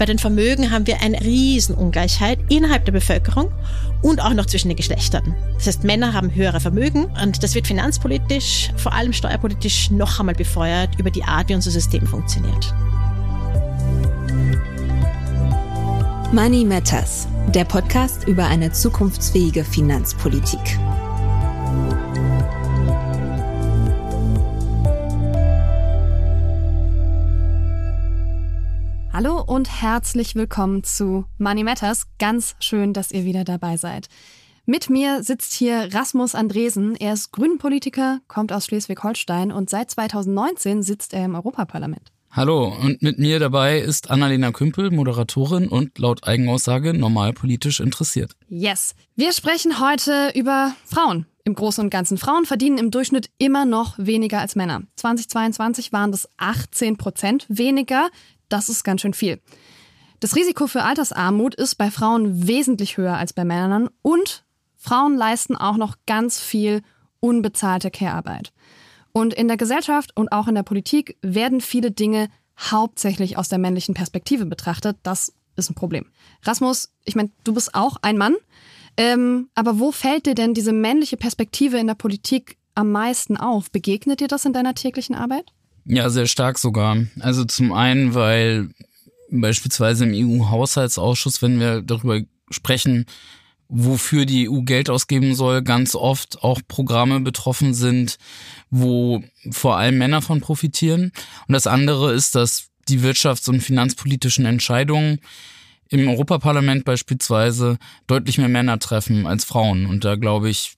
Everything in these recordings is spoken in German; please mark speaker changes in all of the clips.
Speaker 1: Bei den Vermögen haben wir eine Riesenungleichheit innerhalb der Bevölkerung und auch noch zwischen den Geschlechtern. Das heißt, Männer haben höhere Vermögen und das wird finanzpolitisch, vor allem steuerpolitisch noch einmal befeuert über die Art, wie unser System funktioniert.
Speaker 2: Money Matters, der Podcast über eine zukunftsfähige Finanzpolitik.
Speaker 3: Und herzlich willkommen zu Money Matters. Ganz schön, dass ihr wieder dabei seid. Mit mir sitzt hier Rasmus Andresen. Er ist Grünenpolitiker, kommt aus Schleswig-Holstein und seit 2019 sitzt er im Europaparlament.
Speaker 4: Hallo, und mit mir dabei ist Annalena Kümpel, Moderatorin und laut Eigenaussage normal politisch interessiert.
Speaker 3: Yes. Wir sprechen heute über Frauen. Im Großen und Ganzen. Frauen verdienen im Durchschnitt immer noch weniger als Männer. 2022 waren das 18 Prozent weniger. Das ist ganz schön viel. Das Risiko für Altersarmut ist bei Frauen wesentlich höher als bei Männern und Frauen leisten auch noch ganz viel unbezahlte Care-Arbeit. Und in der Gesellschaft und auch in der Politik werden viele Dinge hauptsächlich aus der männlichen Perspektive betrachtet. Das ist ein Problem. Rasmus, ich meine, du bist auch ein Mann. Ähm, aber wo fällt dir denn diese männliche Perspektive in der Politik am meisten auf? Begegnet dir das in deiner täglichen Arbeit?
Speaker 4: Ja, sehr stark sogar. Also zum einen, weil beispielsweise im EU-Haushaltsausschuss, wenn wir darüber sprechen, wofür die EU Geld ausgeben soll, ganz oft auch Programme betroffen sind, wo vor allem Männer von profitieren. Und das andere ist, dass die wirtschafts- und finanzpolitischen Entscheidungen im Europaparlament beispielsweise deutlich mehr Männer treffen als Frauen. Und da glaube ich,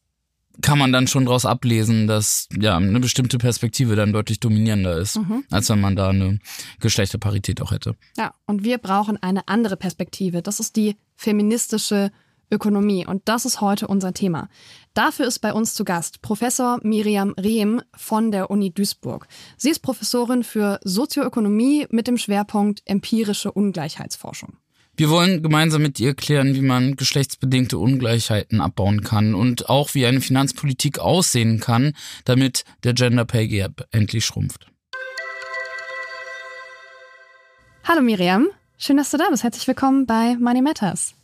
Speaker 4: kann man dann schon daraus ablesen, dass ja eine bestimmte Perspektive dann deutlich dominierender ist, mhm. als wenn man da eine Geschlechterparität auch hätte.
Speaker 3: Ja, und wir brauchen eine andere Perspektive. Das ist die feministische Ökonomie. Und das ist heute unser Thema. Dafür ist bei uns zu Gast Professor Miriam Rehm von der Uni Duisburg. Sie ist Professorin für Sozioökonomie mit dem Schwerpunkt empirische Ungleichheitsforschung.
Speaker 4: Wir wollen gemeinsam mit ihr klären, wie man geschlechtsbedingte Ungleichheiten abbauen kann und auch wie eine Finanzpolitik aussehen kann, damit der Gender Pay Gap endlich schrumpft.
Speaker 3: Hallo Miriam, schön, dass du da bist. Herzlich willkommen bei Money Matters.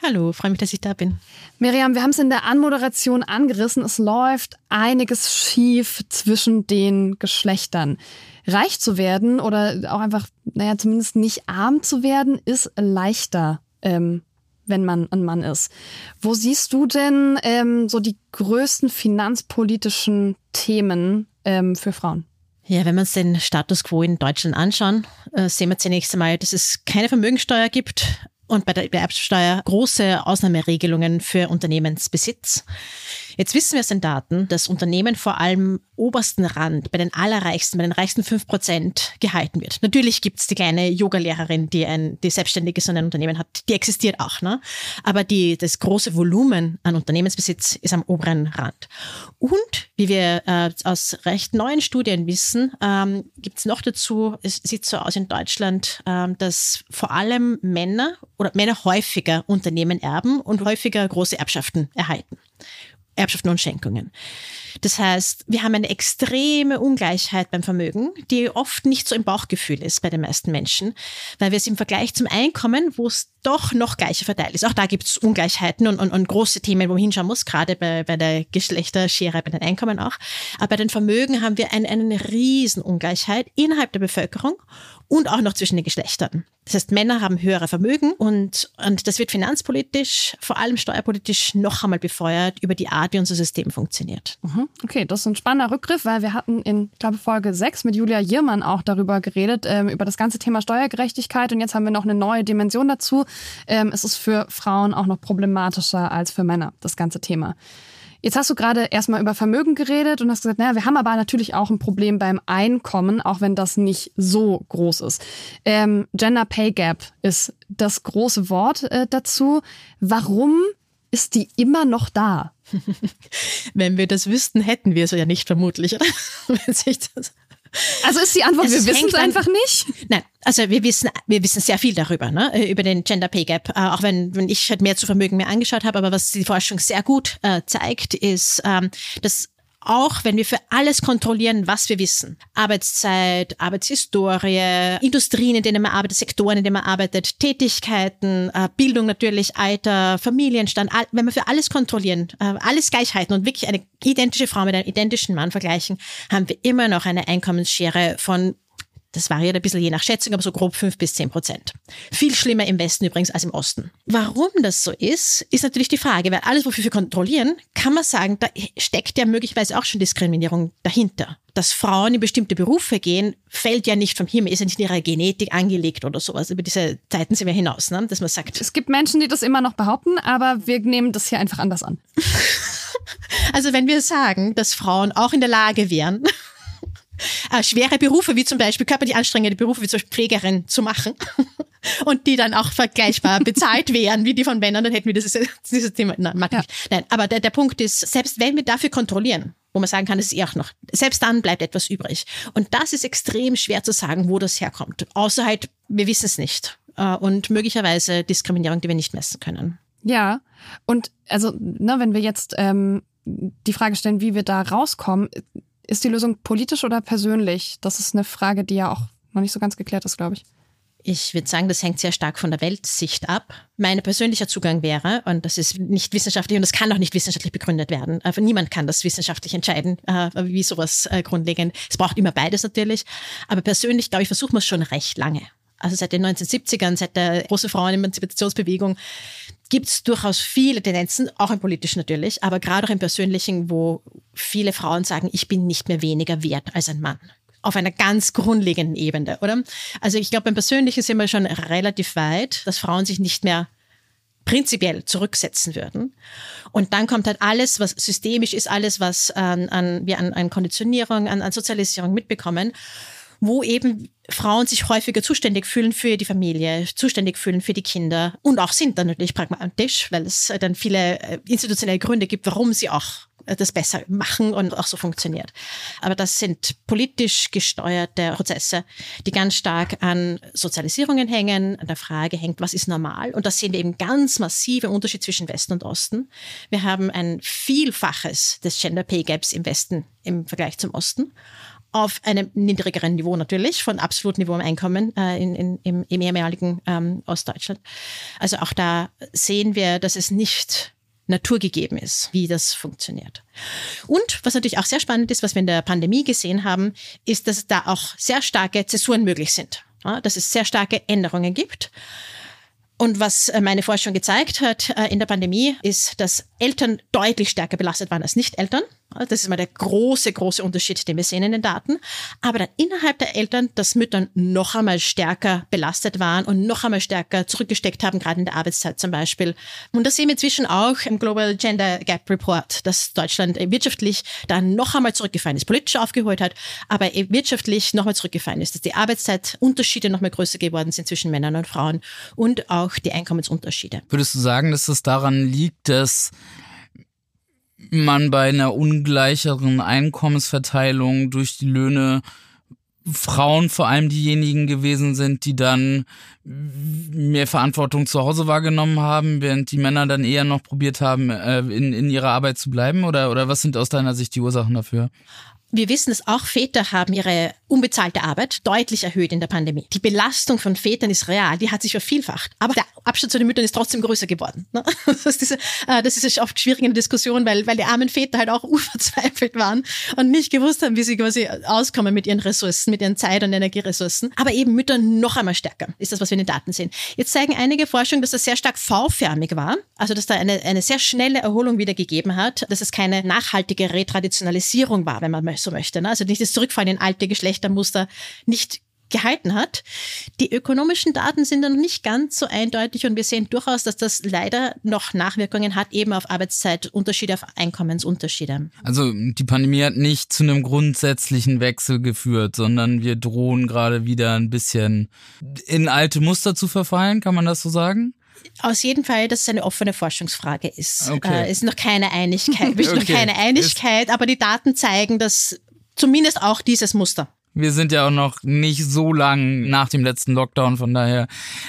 Speaker 1: Hallo, freue mich, dass ich da bin.
Speaker 3: Miriam, wir haben es in der Anmoderation angerissen. Es läuft einiges schief zwischen den Geschlechtern reich zu werden oder auch einfach, naja, zumindest nicht arm zu werden, ist leichter, ähm, wenn man ein Mann ist. Wo siehst du denn ähm, so die größten finanzpolitischen Themen ähm, für Frauen?
Speaker 1: Ja, wenn wir uns den Status quo in Deutschland anschauen, äh, sehen wir zunächst einmal, dass es keine Vermögensteuer gibt und bei der Erbsteuer große Ausnahmeregelungen für Unternehmensbesitz. Jetzt wissen wir aus den Daten, dass Unternehmen vor allem obersten Rand, bei den allerreichsten, bei den reichsten fünf Prozent gehalten wird. Natürlich gibt's die kleine Yogalehrerin, die ein, die selbstständig ist und ein Unternehmen hat, die existiert auch, ne? Aber die, das große Volumen an Unternehmensbesitz ist am oberen Rand. Und wie wir äh, aus recht neuen Studien wissen, ähm, gibt's noch dazu, es sieht so aus in Deutschland, ähm, dass vor allem Männer oder Männer häufiger Unternehmen erben und häufiger große Erbschaften erhalten. Erbschaften und Schenkungen. Das heißt, wir haben eine extreme Ungleichheit beim Vermögen, die oft nicht so im Bauchgefühl ist bei den meisten Menschen, weil wir es im Vergleich zum Einkommen, wo es doch noch gleicher verteilt ist. Auch da gibt es Ungleichheiten und, und, und, große Themen, wo man hinschauen muss, gerade bei, bei der Geschlechterschere, bei den Einkommen auch. Aber bei den Vermögen haben wir eine, eine Riesenungleichheit innerhalb der Bevölkerung und auch noch zwischen den Geschlechtern. Das heißt, Männer haben höhere Vermögen und, und das wird finanzpolitisch, vor allem steuerpolitisch noch einmal befeuert über die Art, wie unser System funktioniert.
Speaker 3: Mhm. Okay, das ist ein spannender Rückgriff, weil wir hatten in, ich glaube, Folge 6 mit Julia Jirmann auch darüber geredet, ähm, über das ganze Thema Steuergerechtigkeit und jetzt haben wir noch eine neue Dimension dazu. Ähm, es ist für Frauen auch noch problematischer als für Männer, das ganze Thema. Jetzt hast du gerade erstmal über Vermögen geredet und hast gesagt, naja, wir haben aber natürlich auch ein Problem beim Einkommen, auch wenn das nicht so groß ist. Ähm, Gender Pay Gap ist das große Wort äh, dazu. Warum ist die immer noch da?
Speaker 1: Wenn wir das wüssten, hätten wir es ja nicht vermutlich. Das
Speaker 3: also ist die Antwort, es wir wissen es einfach nicht?
Speaker 1: Nein, also wir wissen, wir wissen sehr viel darüber, ne? Über den Gender Pay Gap, äh, auch wenn, wenn ich halt mehr zu Vermögen mir angeschaut habe, aber was die Forschung sehr gut äh, zeigt, ist, ähm, dass auch wenn wir für alles kontrollieren, was wir wissen. Arbeitszeit, Arbeitshistorie, Industrien, in denen man arbeitet, Sektoren, in denen man arbeitet, Tätigkeiten, äh, Bildung natürlich, Alter, Familienstand, wenn wir für alles kontrollieren, äh, alles Gleichheiten und wirklich eine identische Frau mit einem identischen Mann vergleichen, haben wir immer noch eine Einkommensschere von das variiert ein bisschen je nach Schätzung, aber so grob fünf bis zehn Prozent. Viel schlimmer im Westen übrigens als im Osten. Warum das so ist, ist natürlich die Frage, weil alles, wofür wir kontrollieren, kann man sagen, da steckt ja möglicherweise auch schon Diskriminierung dahinter. Dass Frauen in bestimmte Berufe gehen, fällt ja nicht vom Himmel, ist ja nicht in ihrer Genetik angelegt oder sowas. Über diese Zeiten sind wir hinaus, ne? dass man sagt.
Speaker 3: Es gibt Menschen, die das immer noch behaupten, aber wir nehmen das hier einfach anders an.
Speaker 1: also wenn wir sagen, dass Frauen auch in der Lage wären, äh, schwere Berufe wie zum Beispiel körperlich anstrengende Berufe wie zum Beispiel Pflegerin zu machen und die dann auch vergleichbar bezahlt wären wie die von Männern, dann hätten wir dieses, dieses Thema. Nein, mag ja. Nein, aber der, der Punkt ist, selbst wenn wir dafür kontrollieren, wo man sagen kann, das ist eh auch noch, selbst dann bleibt etwas übrig. Und das ist extrem schwer zu sagen, wo das herkommt. Außer halt, wir wissen es nicht. Äh, und möglicherweise Diskriminierung, die wir nicht messen können.
Speaker 3: Ja, und also, ne, wenn wir jetzt ähm, die Frage stellen, wie wir da rauskommen, ist die Lösung politisch oder persönlich? Das ist eine Frage, die ja auch noch nicht so ganz geklärt ist, glaube ich.
Speaker 1: Ich würde sagen, das hängt sehr stark von der Weltsicht ab. Mein persönlicher Zugang wäre, und das ist nicht wissenschaftlich und das kann auch nicht wissenschaftlich begründet werden. Also niemand kann das wissenschaftlich entscheiden, äh, wie sowas äh, grundlegend. Es braucht immer beides natürlich. Aber persönlich, glaube ich, versuchen wir es schon recht lange. Also seit den 1970ern, seit der großen Frauenemanzipationsbewegung, gibt es durchaus viele Tendenzen, auch im politischen natürlich, aber gerade auch im persönlichen, wo viele Frauen sagen, ich bin nicht mehr weniger wert als ein Mann. Auf einer ganz grundlegenden Ebene, oder? Also ich glaube, beim Persönlichen sind wir schon relativ weit, dass Frauen sich nicht mehr prinzipiell zurücksetzen würden. Und dann kommt halt alles, was systemisch ist, alles, was an, an, wir an, an Konditionierung, an, an Sozialisierung mitbekommen wo eben Frauen sich häufiger zuständig fühlen für die Familie, zuständig fühlen für die Kinder und auch sind dann natürlich pragmatisch, weil es dann viele äh, institutionelle Gründe gibt, warum sie auch äh, das besser machen und auch so funktioniert. Aber das sind politisch gesteuerte Prozesse, die ganz stark an Sozialisierungen hängen, an der Frage hängt, was ist normal? Und da sehen wir eben ganz massive Unterschied zwischen Westen und Osten. Wir haben ein Vielfaches des Gender Pay Gaps im Westen im Vergleich zum Osten auf einem niedrigeren Niveau natürlich, von absolutem Niveau im Einkommen äh, in, in, im, im ehemaligen ähm, Ostdeutschland. Also auch da sehen wir, dass es nicht naturgegeben ist, wie das funktioniert. Und was natürlich auch sehr spannend ist, was wir in der Pandemie gesehen haben, ist, dass da auch sehr starke Zäsuren möglich sind. Ja, dass es sehr starke Änderungen gibt. Und was äh, meine Forschung gezeigt hat äh, in der Pandemie, ist, dass Eltern deutlich stärker belastet waren als Nicht-Eltern. Das ist mal der große, große Unterschied, den wir sehen in den Daten. Aber dann innerhalb der Eltern, dass Müttern noch einmal stärker belastet waren und noch einmal stärker zurückgesteckt haben, gerade in der Arbeitszeit zum Beispiel. Und das sehen wir inzwischen auch im Global Gender Gap Report, dass Deutschland wirtschaftlich dann noch einmal zurückgefallen ist, politisch aufgeholt hat, aber wirtschaftlich noch einmal zurückgefallen ist, dass die Arbeitszeitunterschiede noch mal größer geworden sind zwischen Männern und Frauen und auch die Einkommensunterschiede.
Speaker 4: Würdest du sagen, dass es daran liegt, dass man bei einer ungleicheren Einkommensverteilung durch die Löhne Frauen vor allem diejenigen gewesen sind, die dann mehr Verantwortung zu Hause wahrgenommen haben, während die Männer dann eher noch probiert haben, äh, in, in ihrer Arbeit zu bleiben? Oder, oder was sind aus deiner Sicht die Ursachen dafür?
Speaker 1: Wir wissen dass auch Väter haben ihre unbezahlte Arbeit deutlich erhöht in der Pandemie. Die Belastung von Vätern ist real, die hat sich vervielfacht. Aber der Abstand zu den Müttern ist trotzdem größer geworden. Ne? Das ist, äh, das ist oft schwierig in der Diskussion, weil, weil die armen Väter halt auch unverzweifelt waren und nicht gewusst haben, wie sie quasi auskommen mit ihren Ressourcen, mit ihren Zeit- und Energieressourcen. Aber eben Mütter noch einmal stärker, ist das, was wir in den Daten sehen. Jetzt zeigen einige Forschungen, dass das sehr stark V-förmig war, also dass da eine, eine sehr schnelle Erholung wieder gegeben hat, dass es keine nachhaltige Retraditionalisierung war, wenn man so möchte. Ne? Also nicht das Zurückfallen in alte Geschlechtermuster nicht gehalten hat. Die ökonomischen Daten sind dann nicht ganz so eindeutig und wir sehen durchaus, dass das leider noch Nachwirkungen hat, eben auf Arbeitszeitunterschiede, auf Einkommensunterschiede.
Speaker 4: Also die Pandemie hat nicht zu einem grundsätzlichen Wechsel geführt, sondern wir drohen gerade wieder ein bisschen in alte Muster zu verfallen, kann man das so sagen?
Speaker 1: Aus jedem Fall, dass es eine offene Forschungsfrage ist. Okay. Äh, ist noch keine Einigkeit, okay. noch keine Einigkeit, aber die Daten zeigen, dass zumindest auch dieses Muster
Speaker 4: Wir sind ja auch noch nicht so lang nach dem letzten Lockdown, von daher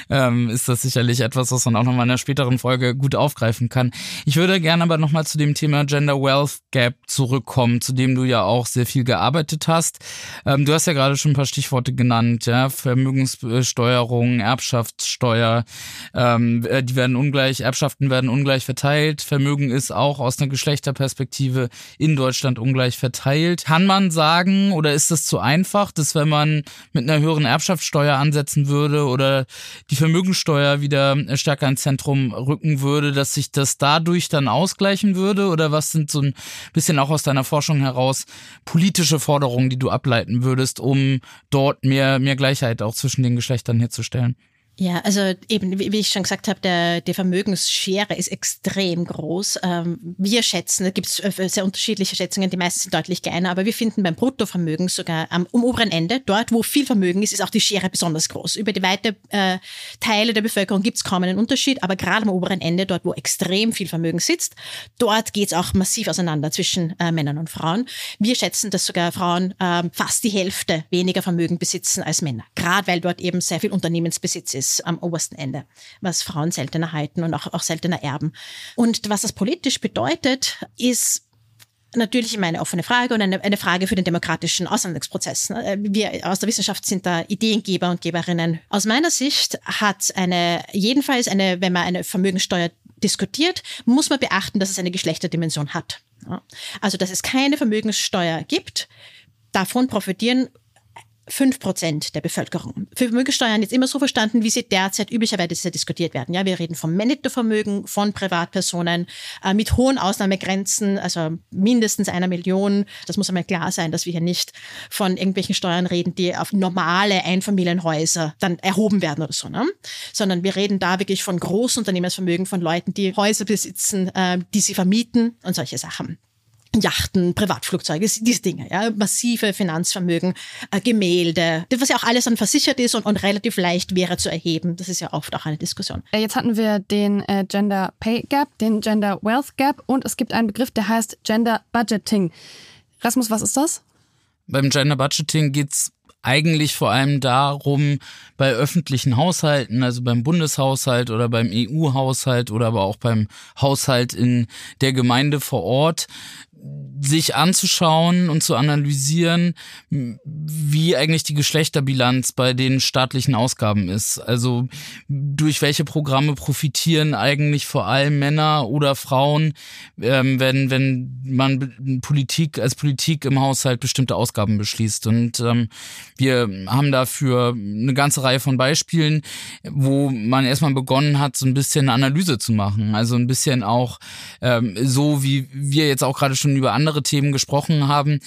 Speaker 4: ähm, ist das sicherlich etwas, was man auch nochmal in einer späteren Folge gut aufgreifen kann. Ich würde gerne aber nochmal zu dem Thema Gender Wealth Gap zurückkommen, zu dem du ja auch sehr viel gearbeitet hast. Ähm, du hast ja gerade schon ein paar Stichworte genannt, ja, Vermögenssteuerung, Erbschaftssteuer, ähm, äh, die werden ungleich, Erbschaften werden ungleich verteilt, Vermögen ist auch aus einer Geschlechterperspektive in Deutschland ungleich verteilt. Kann man sagen, oder ist das zu einfach? Einfach, dass wenn man mit einer höheren Erbschaftssteuer ansetzen würde oder die Vermögensteuer wieder stärker ins Zentrum rücken würde, dass sich das dadurch dann ausgleichen würde? Oder was sind so ein bisschen auch aus deiner Forschung heraus politische Forderungen, die du ableiten würdest, um dort mehr, mehr Gleichheit auch zwischen den Geschlechtern herzustellen?
Speaker 1: Ja, also eben, wie ich schon gesagt habe, der, die Vermögensschere ist extrem groß. Ähm, wir schätzen, da gibt es äh, sehr unterschiedliche Schätzungen, die meisten sind deutlich kleiner, aber wir finden beim Bruttovermögen sogar am um oberen Ende, dort wo viel Vermögen ist, ist auch die Schere besonders groß. Über die weite äh, Teile der Bevölkerung gibt es kaum einen Unterschied, aber gerade am oberen Ende, dort wo extrem viel Vermögen sitzt, dort geht es auch massiv auseinander zwischen äh, Männern und Frauen. Wir schätzen, dass sogar Frauen äh, fast die Hälfte weniger Vermögen besitzen als Männer, gerade weil dort eben sehr viel Unternehmensbesitz ist am obersten Ende, was Frauen seltener halten und auch, auch seltener erben. Und was das politisch bedeutet, ist natürlich immer eine offene Frage und eine, eine Frage für den demokratischen Aushandlungsprozess. Ne? Wir aus der Wissenschaft sind da Ideengeber und Geberinnen. Aus meiner Sicht hat eine, jedenfalls eine, wenn man eine Vermögensteuer diskutiert, muss man beachten, dass es eine Geschlechterdimension hat. Also, dass es keine Vermögenssteuer gibt. Davon profitieren fünf Prozent der Bevölkerung. Vermögensteuern ist immer so verstanden, wie sie derzeit üblicherweise diskutiert werden. Ja, wir reden vom Nettovermögen von Privatpersonen äh, mit hohen Ausnahmegrenzen, also mindestens einer Million. Das muss einmal klar sein, dass wir hier nicht von irgendwelchen Steuern reden, die auf normale Einfamilienhäuser dann erhoben werden oder so, ne? sondern wir reden da wirklich von Großunternehmensvermögen von Leuten, die Häuser besitzen, äh, die sie vermieten und solche Sachen. Yachten, Privatflugzeuge, diese Dinge, ja, massive Finanzvermögen, äh, Gemälde, was ja auch alles dann versichert ist und, und, relativ leicht wäre zu erheben. Das ist ja oft auch eine Diskussion.
Speaker 3: Äh, jetzt hatten wir den äh, Gender Pay Gap, den Gender Wealth Gap und es gibt einen Begriff, der heißt Gender Budgeting. Rasmus, was ist das?
Speaker 4: Beim Gender Budgeting geht's eigentlich vor allem darum, bei öffentlichen Haushalten, also beim Bundeshaushalt oder beim EU-Haushalt oder aber auch beim Haushalt in der Gemeinde vor Ort, sich anzuschauen und zu analysieren, wie eigentlich die Geschlechterbilanz bei den staatlichen Ausgaben ist. Also durch welche Programme profitieren eigentlich vor allem Männer oder Frauen, ähm, wenn, wenn man Politik als Politik im Haushalt bestimmte Ausgaben beschließt. Und ähm, wir haben dafür eine ganze Reihe von Beispielen, wo man erstmal begonnen hat, so ein bisschen eine Analyse zu machen. Also ein bisschen auch ähm, so, wie wir jetzt auch gerade schon schon über andere Themen gesprochen haben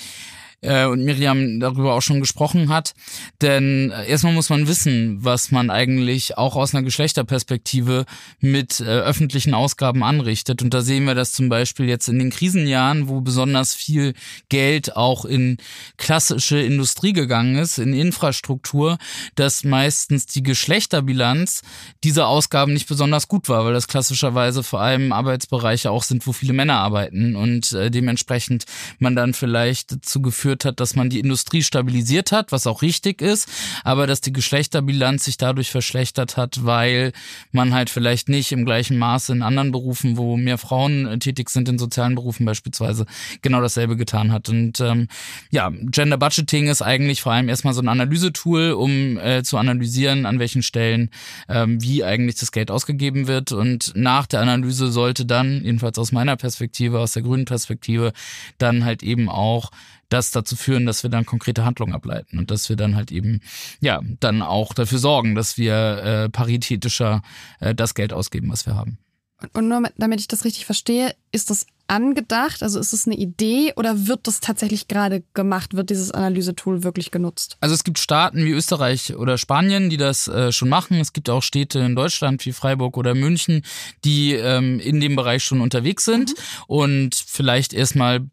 Speaker 4: äh, und Miriam darüber auch schon gesprochen hat. Denn äh, erstmal muss man wissen, was man eigentlich auch aus einer Geschlechterperspektive mit äh, öffentlichen Ausgaben anrichtet. Und da sehen wir das zum Beispiel jetzt in den Krisenjahren, wo besonders viel Geld auch in klassische Industrie gegangen ist, in Infrastruktur, dass meistens die Geschlechterbilanz dieser Ausgaben nicht besonders gut war, weil das klassischerweise vor allem Arbeitsbereiche auch sind, wo viele Männer arbeiten und äh, dementsprechend man dann vielleicht dazu geführt geführt hat, dass man die Industrie stabilisiert hat, was auch richtig ist, aber dass die Geschlechterbilanz sich dadurch verschlechtert hat, weil man halt vielleicht nicht im gleichen Maße in anderen Berufen, wo mehr Frauen äh, tätig sind, in sozialen Berufen beispielsweise, genau dasselbe getan hat. Und ähm, ja, Gender Budgeting ist eigentlich vor allem erstmal so ein Analysetool, um äh, zu analysieren, an welchen Stellen ähm, wie eigentlich das Geld ausgegeben wird. Und nach der Analyse sollte dann, jedenfalls aus meiner Perspektive, aus der grünen Perspektive, dann halt eben auch das dazu führen, dass wir dann konkrete Handlungen ableiten und dass wir dann halt eben, ja, dann auch dafür sorgen, dass wir äh, paritätischer äh, das Geld ausgeben, was wir haben.
Speaker 3: Und nur damit ich das richtig verstehe, ist das angedacht? Also ist es eine Idee oder wird das tatsächlich gerade gemacht? Wird dieses Analysetool wirklich genutzt?
Speaker 4: Also es gibt Staaten wie Österreich oder Spanien, die das äh, schon machen. Es gibt auch Städte in Deutschland wie Freiburg oder München, die ähm, in dem Bereich schon unterwegs sind mhm. und vielleicht erstmal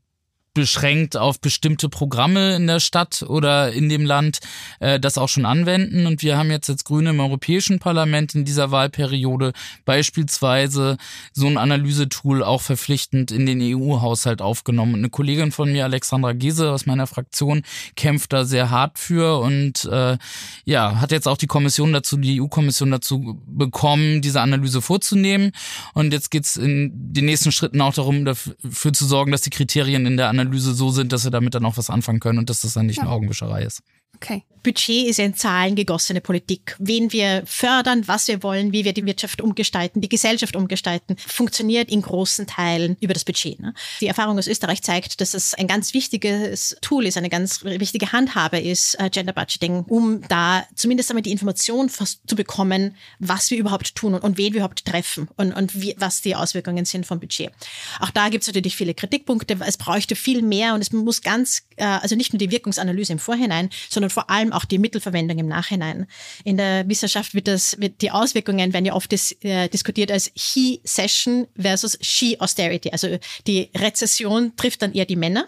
Speaker 4: beschränkt auf bestimmte Programme in der Stadt oder in dem Land äh, das auch schon anwenden. Und wir haben jetzt als Grüne im Europäischen Parlament in dieser Wahlperiode beispielsweise so ein Analysetool auch verpflichtend in den EU-Haushalt aufgenommen. Und eine Kollegin von mir, Alexandra Gese aus meiner Fraktion, kämpft da sehr hart für und äh, ja, hat jetzt auch die Kommission dazu, die EU-Kommission dazu bekommen, diese Analyse vorzunehmen. Und jetzt geht's in den nächsten Schritten auch darum, dafür zu sorgen, dass die Kriterien in der Analyse so sind, dass wir damit dann auch was anfangen können und dass das dann nicht ja. eine Augenwischerei ist.
Speaker 3: Okay.
Speaker 1: Budget ist in Zahlen gegossene Politik. Wen wir fördern, was wir wollen, wie wir die Wirtschaft umgestalten, die Gesellschaft umgestalten, funktioniert in großen Teilen über das Budget. Ne? Die Erfahrung aus Österreich zeigt, dass es ein ganz wichtiges Tool ist, eine ganz wichtige Handhabe ist, äh, Gender Budgeting, um da zumindest einmal die Information zu bekommen, was wir überhaupt tun und, und wen wir überhaupt treffen und, und wie, was die Auswirkungen sind vom Budget. Auch da gibt es natürlich viele Kritikpunkte. Es bräuchte viel mehr und es muss ganz, also nicht nur die Wirkungsanalyse im Vorhinein, sondern vor allem auch die Mittelverwendung im Nachhinein. In der Wissenschaft wird das, wird die Auswirkungen werden ja oft dis, äh, diskutiert als He-Session versus She-Austerity. Also die Rezession trifft dann eher die Männer,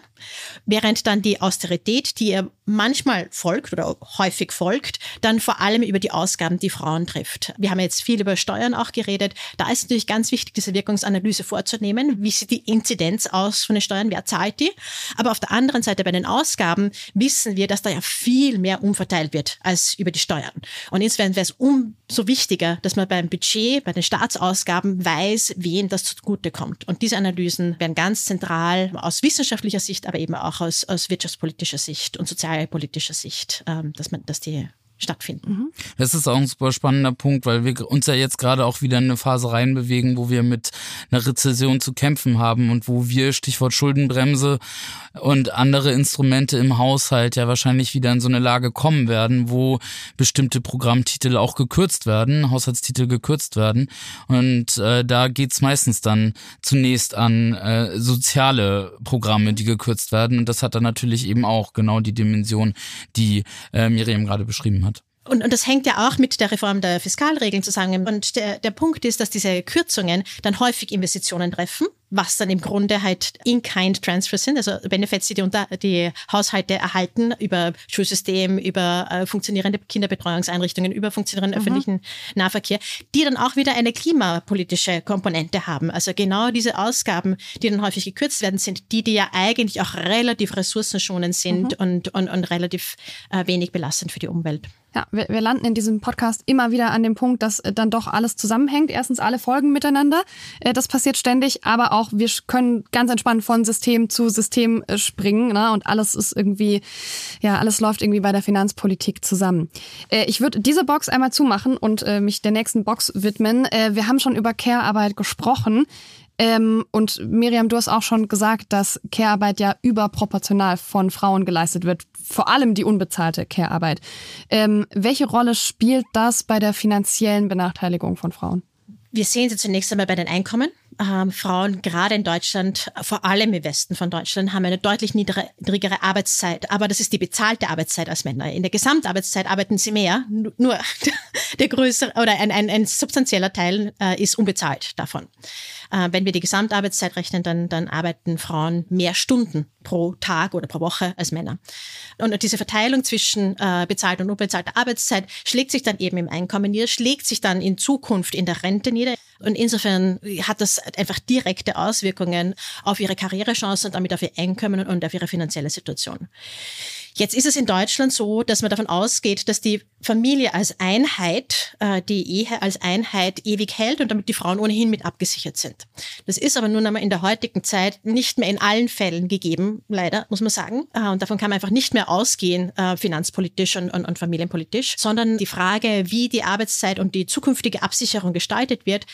Speaker 1: während dann die Austerität, die ihr manchmal folgt oder häufig folgt, dann vor allem über die Ausgaben die Frauen trifft. Wir haben jetzt viel über Steuern auch geredet. Da ist natürlich ganz wichtig, diese Wirkungsanalyse vorzunehmen. Wie sieht die Inzidenz aus von den Steuern? Wer zahlt die? Aber auf der anderen Seite bei den Ausgaben wissen wir, dass da ja viel mehr umverteilt wird als über die Steuern. Und insofern wäre es umso wichtiger, dass man beim Budget, bei den Staatsausgaben weiß, wen das zugute kommt. Und diese Analysen werden ganz zentral aus wissenschaftlicher Sicht, aber eben auch aus, aus wirtschaftspolitischer Sicht und sozial politischer Sicht, ähm, dass man, dass die stattfinden. Mhm.
Speaker 4: Das ist auch ein super spannender Punkt, weil wir uns ja jetzt gerade auch wieder in eine Phase reinbewegen, wo wir mit einer Rezession zu kämpfen haben und wo wir, Stichwort Schuldenbremse und andere Instrumente im Haushalt ja wahrscheinlich wieder in so eine Lage kommen werden, wo bestimmte Programmtitel auch gekürzt werden, Haushaltstitel gekürzt werden. Und äh, da geht's meistens dann zunächst an äh, soziale Programme, die gekürzt werden. Und das hat dann natürlich eben auch genau die Dimension, die äh, Miriam gerade beschrieben hat.
Speaker 1: Und, und das hängt ja auch mit der Reform der Fiskalregeln zusammen. Und der, der Punkt ist, dass diese Kürzungen dann häufig Investitionen treffen, was dann im Grunde halt In-Kind-Transfer sind, also Benefits, die die, unter, die Haushalte erhalten über Schulsystem, über äh, funktionierende Kinderbetreuungseinrichtungen, über funktionierenden mhm. öffentlichen Nahverkehr, die dann auch wieder eine klimapolitische Komponente haben. Also genau diese Ausgaben, die dann häufig gekürzt werden, sind die, die ja eigentlich auch relativ ressourcenschonend sind mhm. und, und, und relativ äh, wenig belastend für die Umwelt.
Speaker 3: Ja, wir, wir landen in diesem Podcast immer wieder an dem Punkt, dass äh, dann doch alles zusammenhängt. Erstens alle Folgen miteinander. Äh, das passiert ständig, aber auch wir können ganz entspannt von System zu System äh, springen. Ne? Und alles ist irgendwie, ja, alles läuft irgendwie bei der Finanzpolitik zusammen. Ich würde diese Box einmal zumachen und mich der nächsten Box widmen. Wir haben schon über Care-Arbeit gesprochen. Ähm, und Miriam, du hast auch schon gesagt, dass Care-Arbeit ja überproportional von Frauen geleistet wird, vor allem die unbezahlte Care-Arbeit. Ähm, welche Rolle spielt das bei der finanziellen Benachteiligung von Frauen?
Speaker 1: Wir sehen sie zunächst einmal bei den Einkommen. Ähm, Frauen, gerade in Deutschland, vor allem im Westen von Deutschland, haben eine deutlich niedrigere, Arbeitszeit. Aber das ist die bezahlte Arbeitszeit als Männer. In der Gesamtarbeitszeit arbeiten sie mehr. Nur der größere oder ein, ein, ein substanzieller Teil äh, ist unbezahlt davon. Äh, wenn wir die Gesamtarbeitszeit rechnen, dann, dann arbeiten Frauen mehr Stunden pro Tag oder pro Woche als Männer. Und diese Verteilung zwischen äh, bezahlter und unbezahlter Arbeitszeit schlägt sich dann eben im Einkommen nieder, schlägt sich dann in Zukunft in der Rente nieder. Und insofern hat das einfach direkte Auswirkungen auf ihre Karrierechancen und damit auf ihr Einkommen und auf ihre finanzielle Situation. Jetzt ist es in Deutschland so, dass man davon ausgeht, dass die Familie als Einheit, äh, die Ehe als Einheit ewig hält und damit die Frauen ohnehin mit abgesichert sind. Das ist aber nun einmal in der heutigen Zeit nicht mehr in allen Fällen gegeben, leider, muss man sagen. Äh, und davon kann man einfach nicht mehr ausgehen, äh, finanzpolitisch und, und, und familienpolitisch, sondern die Frage, wie die Arbeitszeit und die zukünftige Absicherung gestaltet wird,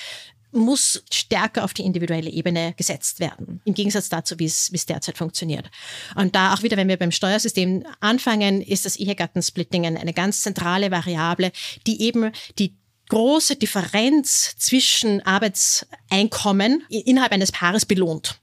Speaker 1: muss stärker auf die individuelle Ebene gesetzt werden, im Gegensatz dazu, wie es, derzeit funktioniert. Und da auch wieder, wenn wir beim Steuersystem anfangen, ist das Ehegattensplitting eine ganz zentrale Variable, die eben die große Differenz zwischen Arbeitseinkommen innerhalb eines Paares belohnt.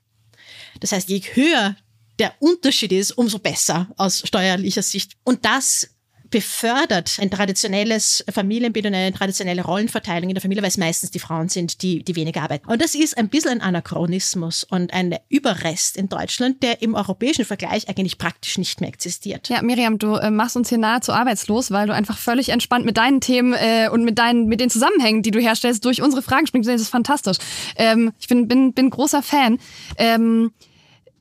Speaker 1: Das heißt, je höher der Unterschied ist, umso besser aus steuerlicher Sicht. Und das befördert ein traditionelles Familienbild und eine traditionelle Rollenverteilung in der Familie, weil es meistens die Frauen sind, die, die weniger arbeiten. Und das ist ein bisschen ein Anachronismus und ein Überrest in Deutschland, der im europäischen Vergleich eigentlich praktisch nicht mehr existiert.
Speaker 3: Ja, Miriam, du äh, machst uns hier nahezu arbeitslos, weil du einfach völlig entspannt mit deinen Themen äh, und mit deinen, mit den Zusammenhängen, die du herstellst, durch unsere Fragen springst. Das ist fantastisch. Ähm, ich bin, bin, bin großer Fan.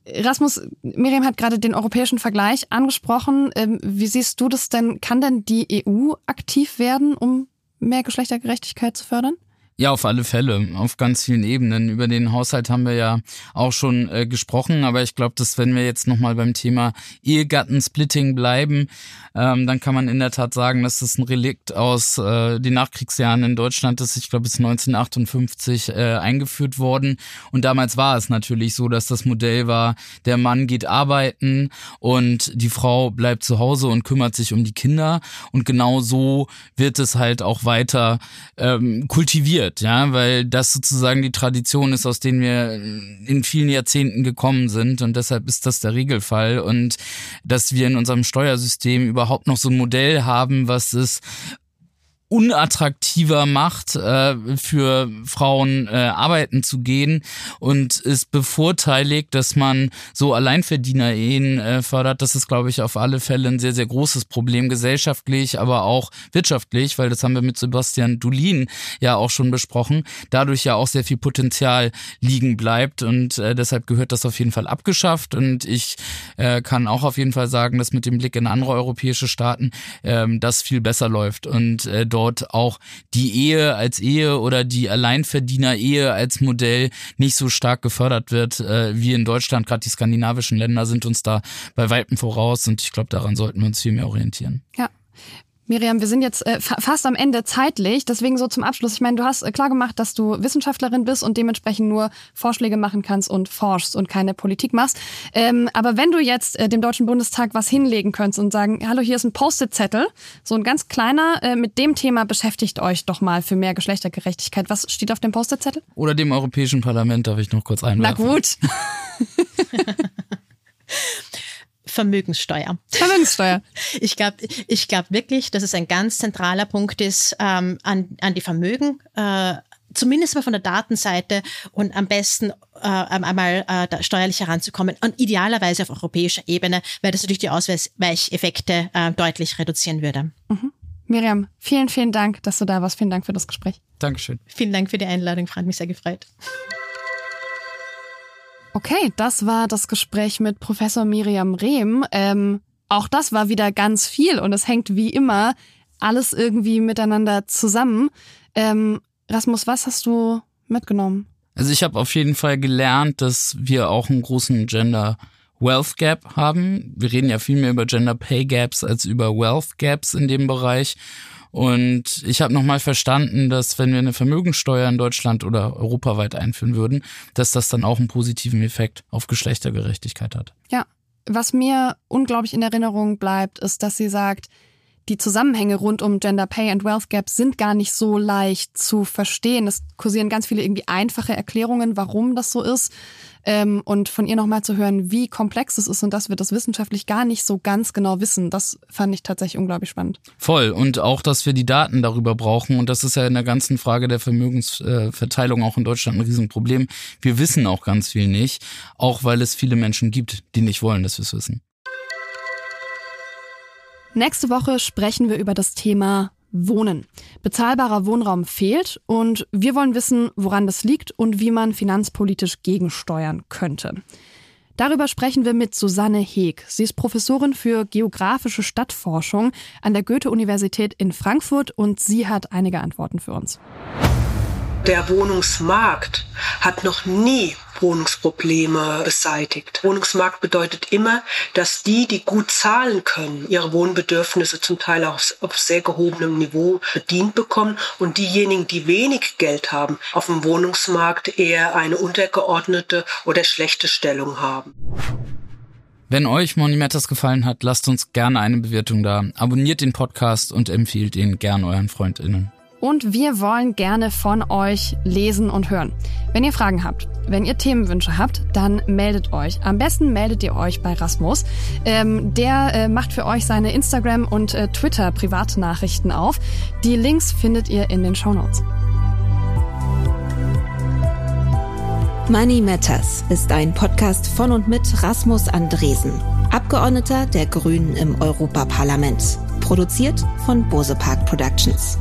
Speaker 3: Rasmus, Miriam hat gerade den europäischen Vergleich angesprochen. Ähm, wie siehst du das denn? Kann denn die EU aktiv werden, um mehr Geschlechtergerechtigkeit zu fördern?
Speaker 4: Ja, auf alle Fälle, auf ganz vielen Ebenen. Über den Haushalt haben wir ja auch schon äh, gesprochen, aber ich glaube, dass wenn wir jetzt nochmal beim Thema Ehegattensplitting bleiben, ähm, dann kann man in der Tat sagen, dass das ein Relikt aus äh, den Nachkriegsjahren in Deutschland ist. Ich glaube, es ist 1958 äh, eingeführt worden. Und damals war es natürlich so, dass das Modell war, der Mann geht arbeiten und die Frau bleibt zu Hause und kümmert sich um die Kinder. Und genau so wird es halt auch weiter ähm, kultiviert passiert, ja, weil das sozusagen die Tradition ist, aus denen wir in vielen Jahrzehnten gekommen sind und deshalb ist das der Regelfall und dass wir in unserem Steuersystem überhaupt noch so ein Modell haben, was es unattraktiver macht, äh, für Frauen äh, arbeiten zu gehen und es bevorteiligt, dass man so Alleinverdiener-Ehen äh, fördert. Das ist, glaube ich, auf alle Fälle ein sehr, sehr großes Problem, gesellschaftlich, aber auch wirtschaftlich, weil das haben wir mit Sebastian Dulin ja auch schon besprochen, dadurch ja auch sehr viel Potenzial liegen bleibt und äh, deshalb gehört das auf jeden Fall abgeschafft und ich äh, kann auch auf jeden Fall sagen, dass mit dem Blick in andere europäische Staaten äh, das viel besser läuft und äh, dort auch die Ehe als Ehe oder die Alleinverdiener-Ehe als Modell nicht so stark gefördert wird äh, wie in Deutschland. Gerade die skandinavischen Länder sind uns da bei Weitem voraus und ich glaube, daran sollten wir uns viel mehr orientieren.
Speaker 3: Ja. Miriam, wir sind jetzt äh, fast am Ende zeitlich. Deswegen so zum Abschluss. Ich meine, du hast äh, klar gemacht, dass du Wissenschaftlerin bist und dementsprechend nur Vorschläge machen kannst und forschst und keine Politik machst. Ähm, aber wenn du jetzt äh, dem Deutschen Bundestag was hinlegen könntest und sagen, hallo, hier ist ein Post-it-Zettel, so ein ganz kleiner, äh, mit dem Thema beschäftigt euch doch mal für mehr Geschlechtergerechtigkeit. Was steht auf dem Post-it-Zettel?
Speaker 4: Oder dem Europäischen Parlament, darf ich noch kurz einwerfen.
Speaker 3: Na gut.
Speaker 1: Vermögenssteuer.
Speaker 3: Vermögenssteuer.
Speaker 1: Ich glaube ich glaub wirklich, dass es ein ganz zentraler Punkt ist ähm, an, an die Vermögen. Äh, zumindest mal von der Datenseite und am besten äh, einmal äh, steuerlich heranzukommen und idealerweise auf europäischer Ebene, weil das natürlich die Ausweicheffekte äh, deutlich reduzieren würde.
Speaker 3: Mhm. Miriam, vielen, vielen Dank, dass du da warst. Vielen Dank für das Gespräch.
Speaker 4: Dankeschön.
Speaker 1: Vielen Dank für die Einladung, Frank, mich sehr gefreut.
Speaker 3: Okay, das war das Gespräch mit Professor Miriam Rehm. Ähm, auch das war wieder ganz viel und es hängt wie immer alles irgendwie miteinander zusammen. Ähm, Rasmus, was hast du mitgenommen?
Speaker 4: Also ich habe auf jeden Fall gelernt, dass wir auch einen großen Gender Wealth Gap haben. Wir reden ja viel mehr über Gender Pay Gaps als über Wealth Gaps in dem Bereich. Und ich habe nochmal verstanden, dass wenn wir eine Vermögensteuer in Deutschland oder europaweit einführen würden, dass das dann auch einen positiven Effekt auf Geschlechtergerechtigkeit hat.
Speaker 3: Ja, was mir unglaublich in Erinnerung bleibt, ist, dass sie sagt, die Zusammenhänge rund um Gender Pay and Wealth Gap sind gar nicht so leicht zu verstehen. Es kursieren ganz viele irgendwie einfache Erklärungen, warum das so ist. Ähm, und von ihr nochmal zu hören, wie komplex es ist und dass wir das wissenschaftlich gar nicht so ganz genau wissen, das fand ich tatsächlich unglaublich spannend.
Speaker 4: Voll. Und auch, dass wir die Daten darüber brauchen. Und das ist ja in der ganzen Frage der Vermögensverteilung auch in Deutschland ein Riesenproblem. Wir wissen auch ganz viel nicht, auch weil es viele Menschen gibt, die nicht wollen, dass wir es wissen.
Speaker 3: Nächste Woche sprechen wir über das Thema Wohnen. Bezahlbarer Wohnraum fehlt und wir wollen wissen, woran das liegt und wie man finanzpolitisch gegensteuern könnte. Darüber sprechen wir mit Susanne Heeg. Sie ist Professorin für geografische Stadtforschung an der Goethe-Universität in Frankfurt und sie hat einige Antworten für uns.
Speaker 5: Der Wohnungsmarkt hat noch nie Wohnungsprobleme beseitigt. Wohnungsmarkt bedeutet immer, dass die, die gut zahlen können, ihre Wohnbedürfnisse zum Teil auf, auf sehr gehobenem Niveau bedient bekommen und diejenigen, die wenig Geld haben, auf dem Wohnungsmarkt eher eine untergeordnete oder schlechte Stellung haben.
Speaker 4: Wenn euch Monimetas gefallen hat, lasst uns gerne eine Bewertung da. Abonniert den Podcast und empfiehlt ihn gern euren FreundInnen.
Speaker 3: Und wir wollen gerne von euch lesen und hören. Wenn ihr Fragen habt, wenn ihr Themenwünsche habt, dann meldet euch. Am besten meldet ihr euch bei Rasmus. Ähm, der äh, macht für euch seine Instagram- und äh, Twitter-Privatnachrichten auf. Die Links findet ihr in den Shownotes.
Speaker 2: Money Matters ist ein Podcast von und mit Rasmus Andresen, Abgeordneter der Grünen im Europaparlament. Produziert von Bose Park Productions.